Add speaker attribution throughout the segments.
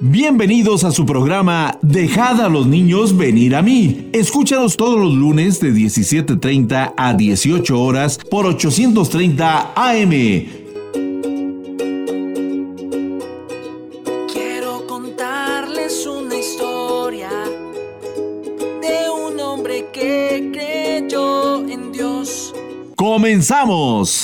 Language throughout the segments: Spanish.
Speaker 1: Bienvenidos a su programa Dejad a los niños venir a mí. Escúchanos todos los lunes de 17.30 a 18 horas por 830 AM.
Speaker 2: Quiero contarles una historia de un hombre que creyó en Dios.
Speaker 1: ¡Comenzamos!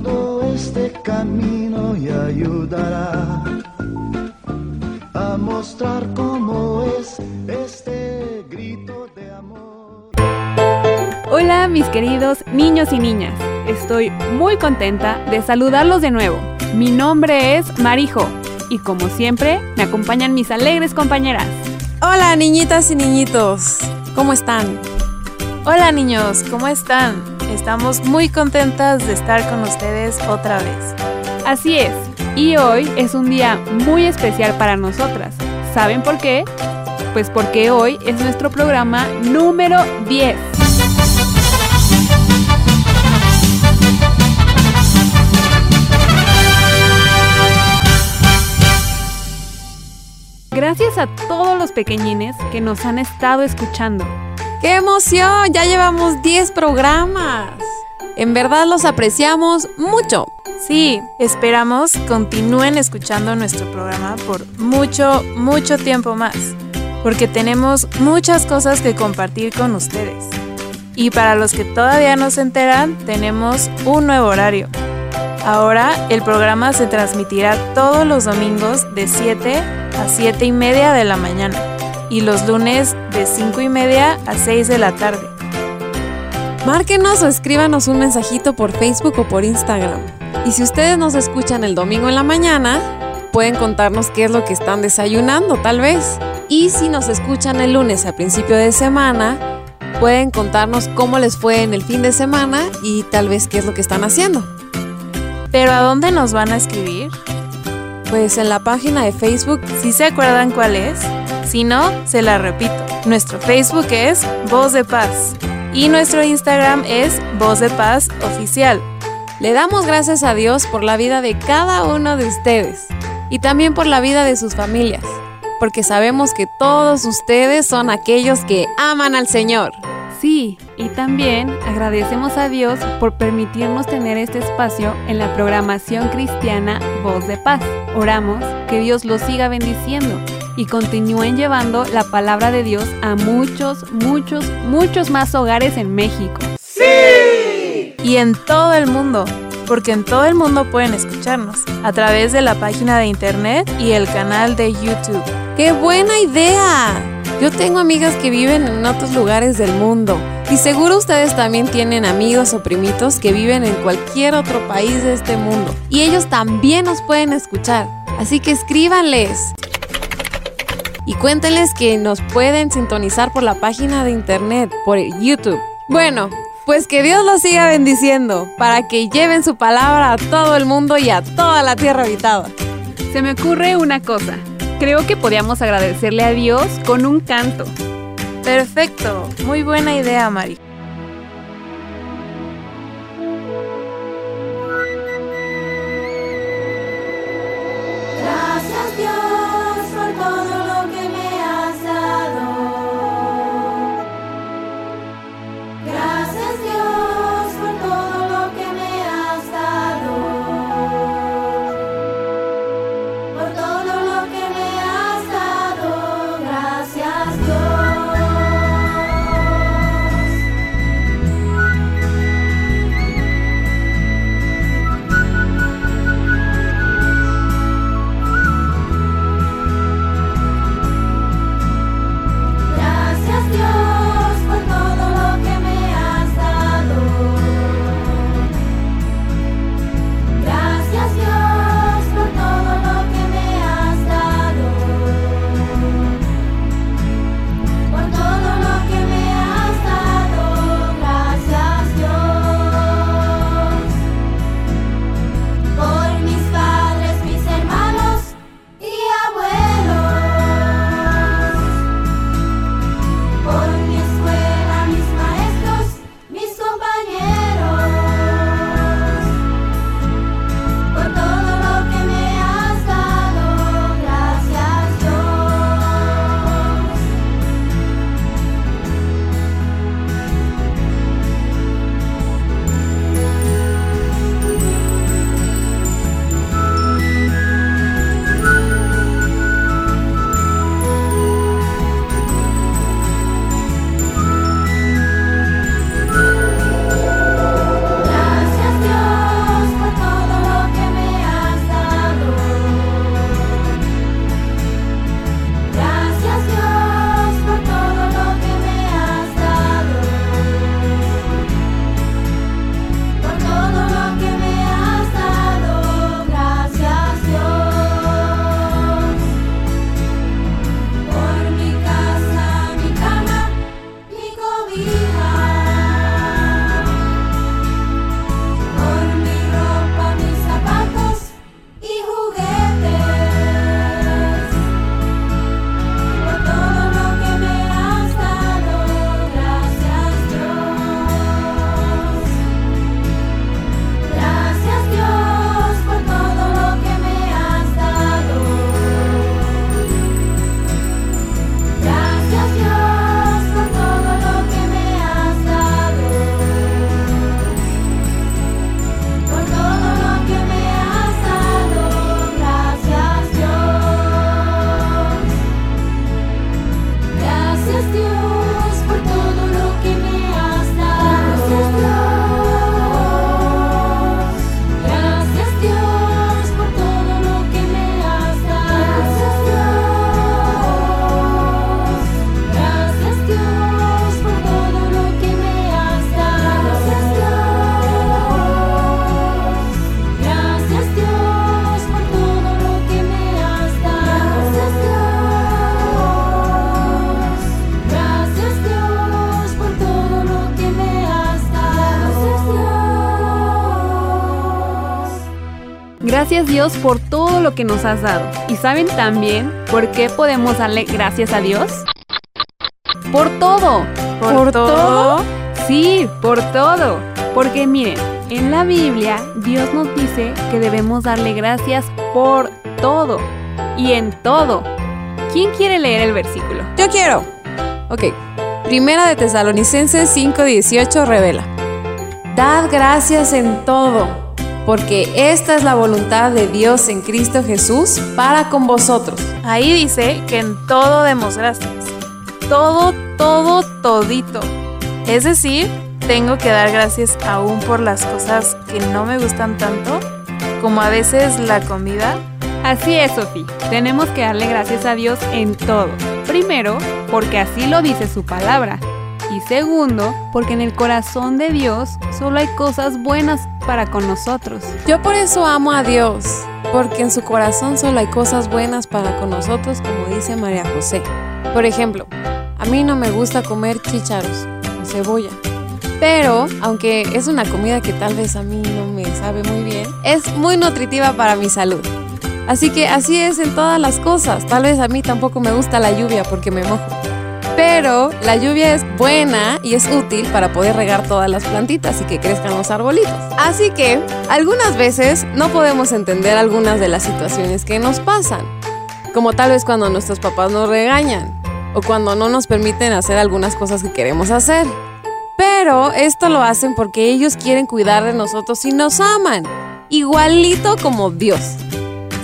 Speaker 3: todo este camino y ayudará a mostrar cómo es este grito de amor.
Speaker 4: Hola mis queridos niños y niñas, estoy muy contenta de saludarlos de nuevo. Mi nombre es Marijo y como siempre me acompañan mis alegres compañeras.
Speaker 5: Hola niñitas y niñitos, ¿cómo están?
Speaker 4: Hola niños, ¿cómo están? Estamos muy contentas de estar con ustedes otra vez. Así es, y hoy es un día muy especial para nosotras. ¿Saben por qué? Pues porque hoy es nuestro programa número 10. Gracias a todos los pequeñines que nos han estado escuchando.
Speaker 5: ¡Qué emoción! Ya llevamos 10 programas. En verdad los apreciamos mucho.
Speaker 4: Sí, esperamos continúen escuchando nuestro programa por mucho, mucho tiempo más, porque tenemos muchas cosas que compartir con ustedes. Y para los que todavía no se enteran, tenemos un nuevo horario. Ahora el programa se transmitirá todos los domingos de 7 a 7 y media de la mañana y los lunes de 5 y media a 6 de la tarde.
Speaker 5: Márquenos o escríbanos un mensajito por Facebook o por Instagram. Y si ustedes nos escuchan el domingo en la mañana, pueden contarnos qué es lo que están desayunando tal vez. Y si nos escuchan el lunes a principio de semana, pueden contarnos cómo les fue en el fin de semana y tal vez qué es lo que están haciendo.
Speaker 4: ¿Pero a dónde nos van a escribir?
Speaker 5: Pues en la página de Facebook.
Speaker 4: Si se acuerdan cuál es, si no, se la repito. Nuestro Facebook es Voz de Paz y nuestro Instagram es Voz de Paz Oficial.
Speaker 5: Le damos gracias a Dios por la vida de cada uno de ustedes y también por la vida de sus familias, porque sabemos que todos ustedes son aquellos que aman al Señor.
Speaker 4: Sí, y también agradecemos a Dios por permitirnos tener este espacio en la programación cristiana Voz de Paz. Oramos que Dios los siga bendiciendo y continúen llevando la palabra de Dios a muchos, muchos, muchos más hogares en México.
Speaker 2: ¡Sí!
Speaker 4: Y en todo el mundo, porque en todo el mundo pueden escucharnos a través de la página de internet y el canal de YouTube.
Speaker 5: ¡Qué buena idea! Yo tengo amigas que viven en otros lugares del mundo y seguro ustedes también tienen amigos o primitos que viven en cualquier otro país de este mundo y ellos también nos pueden escuchar. Así que escríbanles y cuéntenles que nos pueden sintonizar por la página de internet, por YouTube. Bueno, pues que Dios los siga bendiciendo para que lleven su palabra a todo el mundo y a toda la tierra habitada.
Speaker 4: Se me ocurre una cosa. Creo que podíamos agradecerle a Dios con un canto. Perfecto, muy buena idea, Mari.
Speaker 6: Gracias Dios por todo lo que nos has dado. ¿Y saben también por qué podemos darle gracias a Dios? Por todo.
Speaker 7: ¿Por, todo?
Speaker 6: Sí, por todo. Porque miren, en la Biblia Dios nos dice que debemos darle gracias por todo y en todo. ¿Quién quiere leer el versículo?
Speaker 5: Yo quiero. Ok. Primera de Tesalonicenses 5:18 revela. Dad gracias en todo, porque esta es la voluntad de Dios en Cristo Jesús para con vosotros.
Speaker 7: Ahí dice que en todo demos gracias. Todo, todo, todito. Es decir, tengo que dar gracias aún por las cosas que no me gustan tanto, como a veces la comida.
Speaker 6: Así es, Sofía. Tenemos que darle gracias a Dios en todo. Primero, porque así lo dice su palabra. Y segundo, porque en el corazón de Dios solo hay cosas buenas para con nosotros.
Speaker 5: Yo por eso amo a Dios, porque en su corazón solo hay cosas buenas para con nosotros, como dice María José. Por ejemplo, a mí no me gusta comer chícharos o cebolla. Pero, aunque es una comida que tal vez a mí no me sabe muy bien, es muy nutritiva para mi salud. Así que así es en todas las cosas. Tal vez a mí tampoco me gusta la lluvia porque me mojo. Pero la lluvia es buena y es útil para poder regar todas las plantitas y que crezcan los arbolitos. Así que algunas veces no podemos entender algunas de las situaciones que nos pasan. Como tal vez cuando nuestros papás nos regañan o cuando no nos permiten hacer algunas cosas que queremos hacer. Pero esto lo hacen porque ellos quieren cuidar de nosotros y nos aman, igualito como Dios.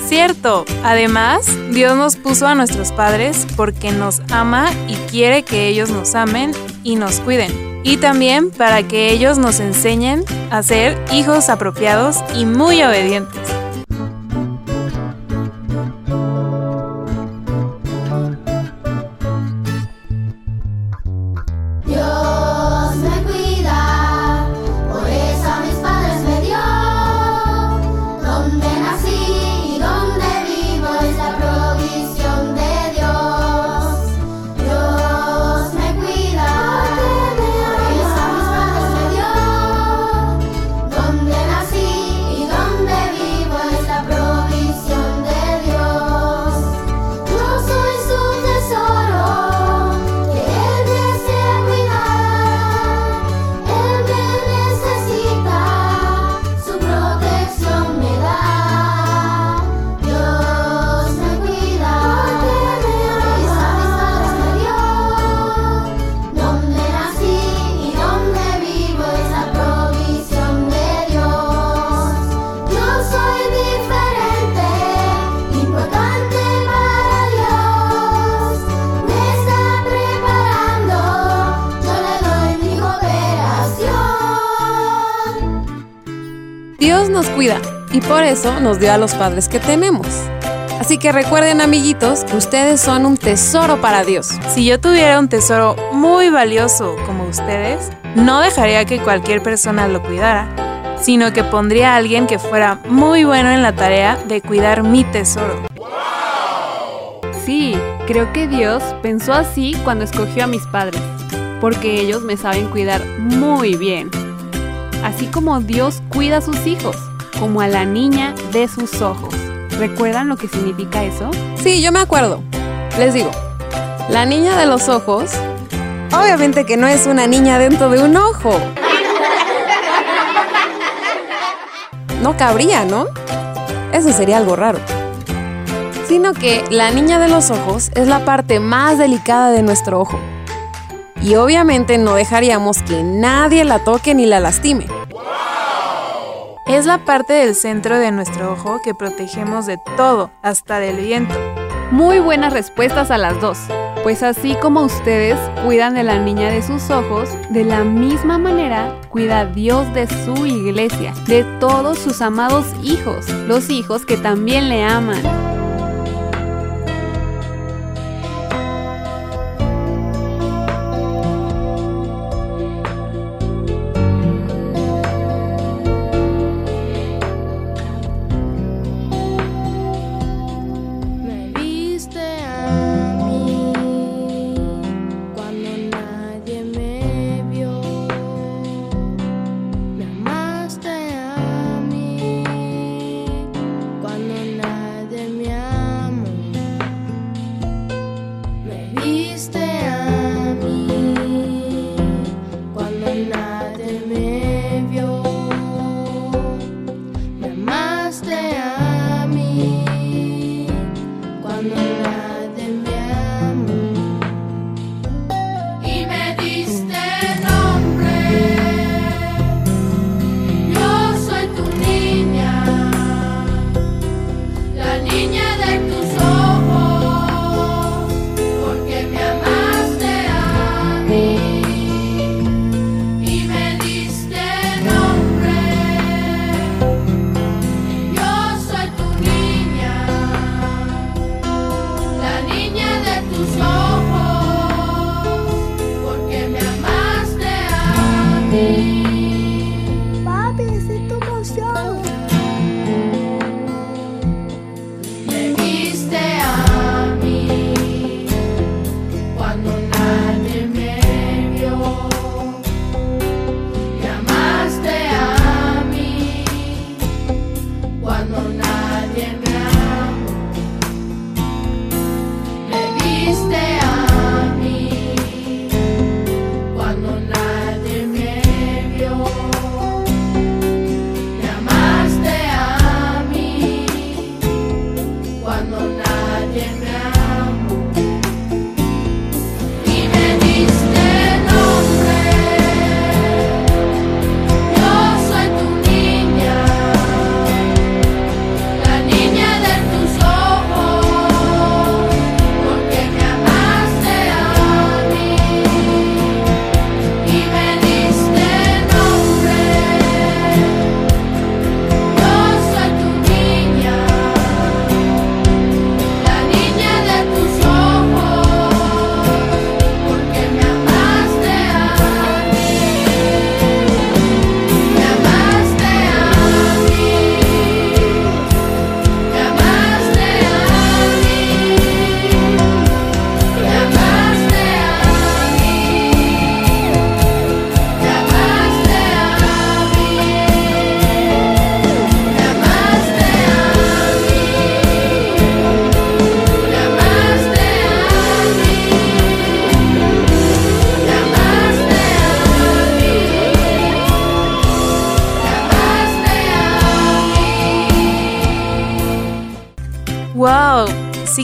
Speaker 7: Cierto, además, Dios nos puso a nuestros padres porque nos ama y quiere que ellos nos amen y nos cuiden. Y también para que ellos nos enseñen a ser hijos apropiados y muy obedientes.
Speaker 8: Por eso
Speaker 5: nos dio a los padres que tenemos. Así que recuerden amiguitos que ustedes son un tesoro para Dios.
Speaker 7: Si yo tuviera un tesoro muy valioso como ustedes, no dejaría que cualquier persona lo cuidara, sino que pondría a alguien que fuera muy bueno en la tarea de cuidar mi tesoro.
Speaker 6: Sí, creo que Dios pensó así cuando escogió a mis padres, porque ellos me saben cuidar muy bien. Así como Dios cuida a sus hijos, como a la niña de sus ojos. ¿Recuerdan lo que significa eso?
Speaker 5: Sí, yo me acuerdo. Les digo, la niña de los ojos, obviamente que no es una niña dentro de un ojo. No cabría, ¿no? Eso sería algo raro. Sino que la niña de los ojos es la parte más delicada de nuestro ojo. Y obviamente no dejaríamos que nadie la toque ni la lastime.
Speaker 7: Es la parte del centro de nuestro ojo que protegemos de todo, hasta del viento.
Speaker 6: Muy buenas respuestas a las dos. Pues así como ustedes cuidan de la niña de sus ojos, de la misma manera cuida Dios de su iglesia, de todos sus amados hijos, los hijos que también le aman.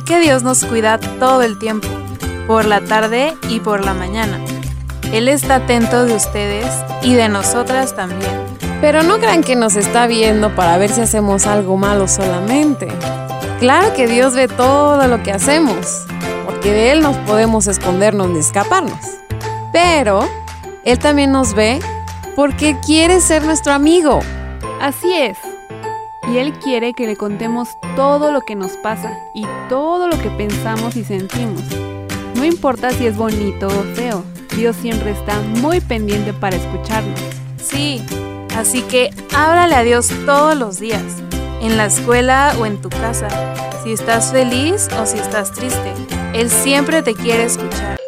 Speaker 7: Que Dios nos cuida todo el tiempo, por la tarde y por la mañana. Él está atento de ustedes y de nosotras también.
Speaker 5: Pero no crean que nos está viendo para ver si hacemos algo malo solamente. Claro que Dios ve todo lo que hacemos, porque de Él nos podemos escondernos ni escaparnos. Pero Él también nos ve porque quiere ser nuestro amigo.
Speaker 6: Así es. Y Él quiere que le contemos todo lo que nos pasa y todo lo que pensamos y sentimos. No importa si es bonito o feo, Dios siempre está muy pendiente para escucharnos.
Speaker 7: Sí, así que háblale a Dios todos los días, en la escuela o en tu casa, si estás feliz o si estás triste. Él siempre te quiere escuchar.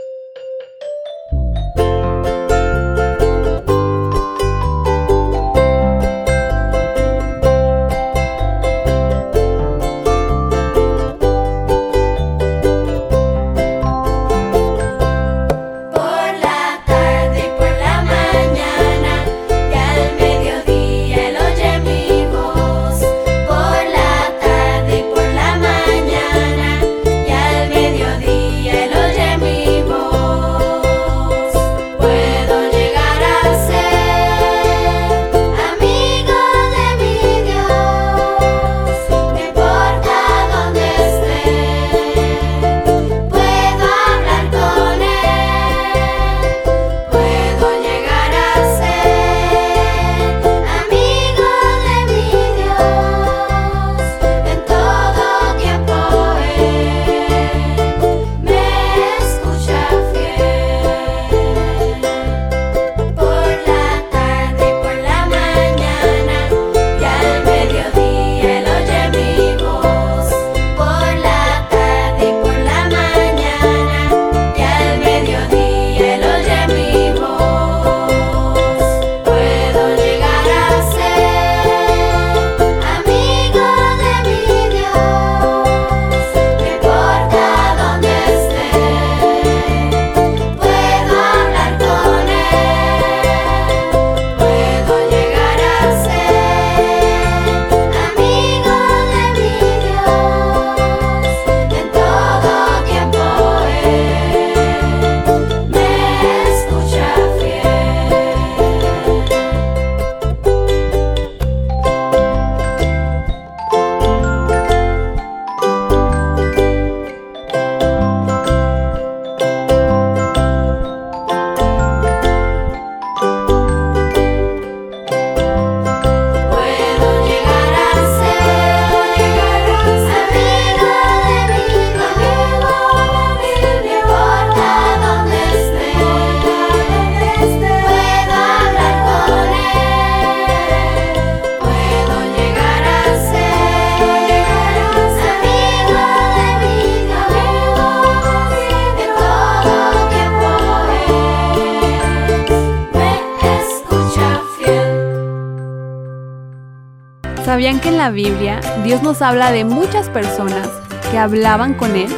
Speaker 6: Que en la Biblia Dios nos habla de muchas personas que hablaban con Él?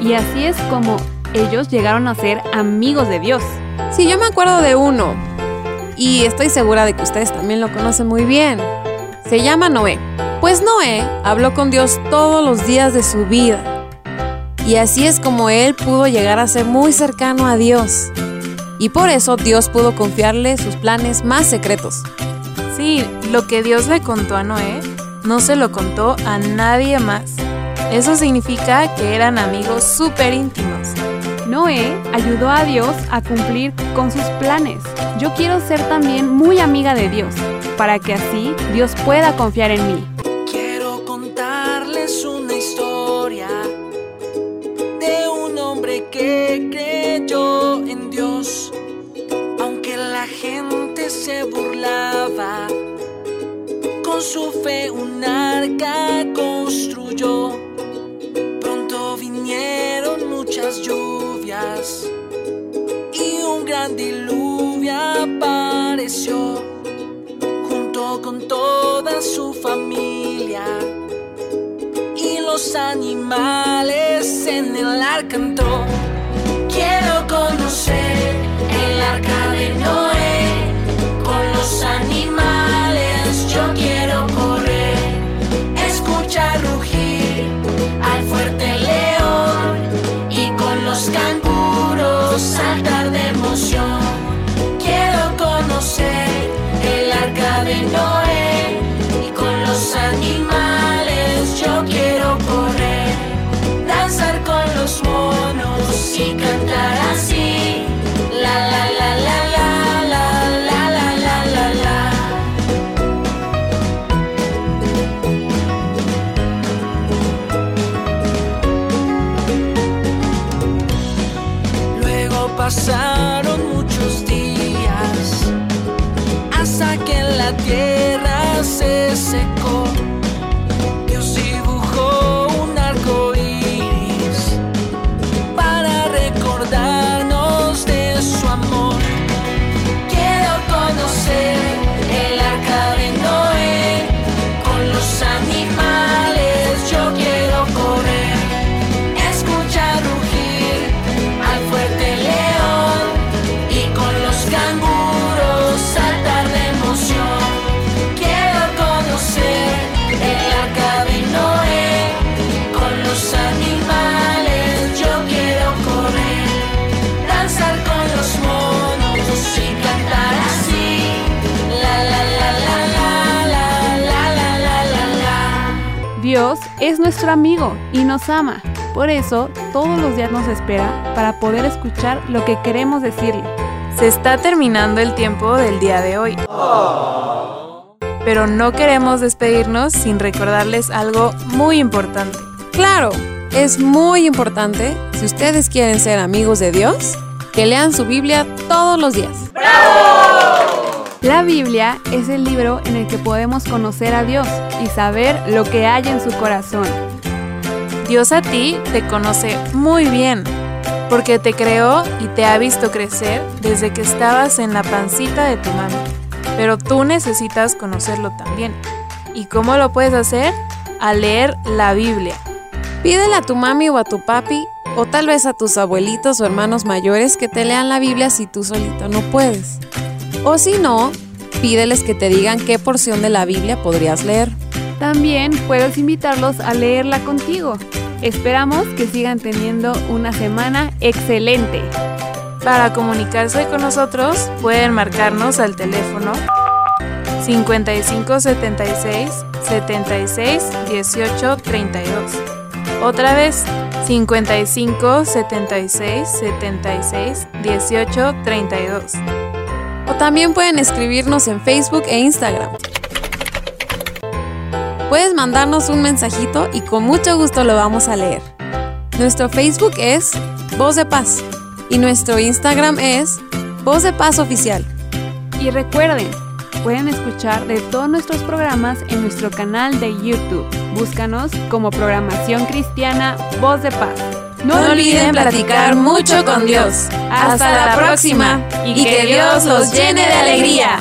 Speaker 6: Y así es como ellos llegaron a ser amigos de Dios.
Speaker 5: Sí, yo me acuerdo de uno. Y estoy segura de que ustedes también lo conocen muy bien. Se llama Noé. Pues Noé habló con Dios todos los días de su vida. Y así es como él pudo llegar a ser muy cercano a Dios. Y por eso Dios pudo confiarle sus planes más secretos.
Speaker 7: Sí, lo que Dios le contó a Noé, no se lo contó a nadie más. Eso significa que eran amigos súper íntimos.
Speaker 6: Noé ayudó a Dios a cumplir con sus planes. Yo quiero ser también muy amiga de Dios, para que así Dios pueda confiar en mí.
Speaker 2: Con su fe un arca construyó. Pronto vinieron muchas lluvias y un gran diluvio apareció junto con toda su familia y los animales en el arca. Quiero conocer
Speaker 6: es nuestro amigo y nos ama. Por eso, todos los días nos espera para poder escuchar lo que queremos decirle.
Speaker 4: Se está terminando el tiempo del día de hoy. Pero no queremos despedirnos sin recordarles algo muy importante.
Speaker 5: Claro, es muy importante, si ustedes quieren ser amigos de Dios, que lean su Biblia todos los días.
Speaker 6: La Biblia es el libro en el que podemos conocer a Dios y saber lo que hay en su corazón.
Speaker 4: Dios a ti te conoce muy bien, porque te creó y te ha visto crecer desde que estabas en la pancita de tu mami. Pero tú necesitas conocerlo también. ¿Y cómo lo puedes hacer? Al leer la Biblia.
Speaker 5: Pídele a tu mami o a tu papi, o tal vez a tus abuelitos o hermanos mayores que te lean la Biblia si tú solito no puedes. O si no, pídeles que te digan qué porción de la Biblia podrías leer.
Speaker 6: También puedes invitarlos a leerla contigo. Esperamos que sigan teniendo una semana excelente.
Speaker 4: Para comunicarse con nosotros pueden marcarnos al teléfono 5576 76 18 32. Otra vez 55 76 76 18 32.
Speaker 5: O también pueden escribirnos en Facebook e Instagram. Puedes mandarnos un mensajito y con mucho gusto lo vamos a leer. Nuestro Facebook es Voz de Paz y nuestro Instagram es Voz de Paz Oficial.
Speaker 6: Y recuerden, pueden escuchar de todos nuestros programas en nuestro canal de YouTube. Búscanos como Programación Cristiana Voz de Paz.
Speaker 5: No olviden platicar mucho con Dios. Hasta la próxima y que Dios los llene de alegría.